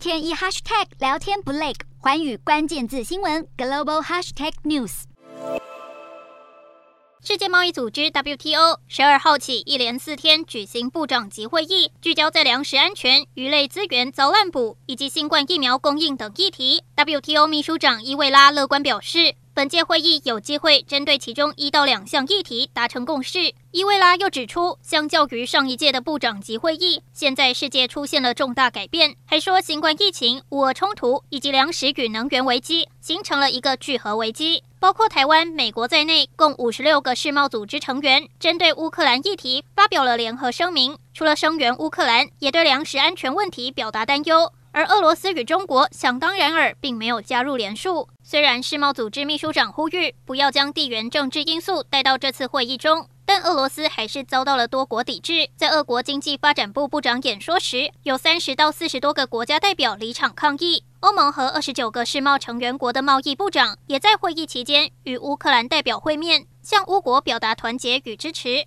天一 hashtag 聊天不累，寰宇关键字新闻 global hashtag news。世界贸易组织 WTO 十二号起一连四天举行部长级会议，聚焦在粮食安全、鱼类资源遭滥捕以及新冠疫苗供应等议题。WTO 秘书长伊维拉乐观表示，本届会议有机会针对其中一到两项议题达成共识。伊维拉又指出，相较于上一届的部长级会议，现在世界出现了重大改变，还说新冠疫情、乌俄冲突以及粮食与能源危机形成了一个聚合危机。包括台湾、美国在内，共五十六个世贸组织成员针对乌克兰议题发表了联合声明，除了声援乌克兰，也对粮食安全问题表达担忧。而俄罗斯与中国想当然尔，并没有加入联署。虽然世贸组织秘书长呼吁不要将地缘政治因素带到这次会议中，但俄罗斯还是遭到了多国抵制。在俄国经济发展部部长演说时，有三十到四十多个国家代表离场抗议。欧盟和二十九个世贸成员国的贸易部长也在会议期间与乌克兰代表会面，向乌国表达团结与支持。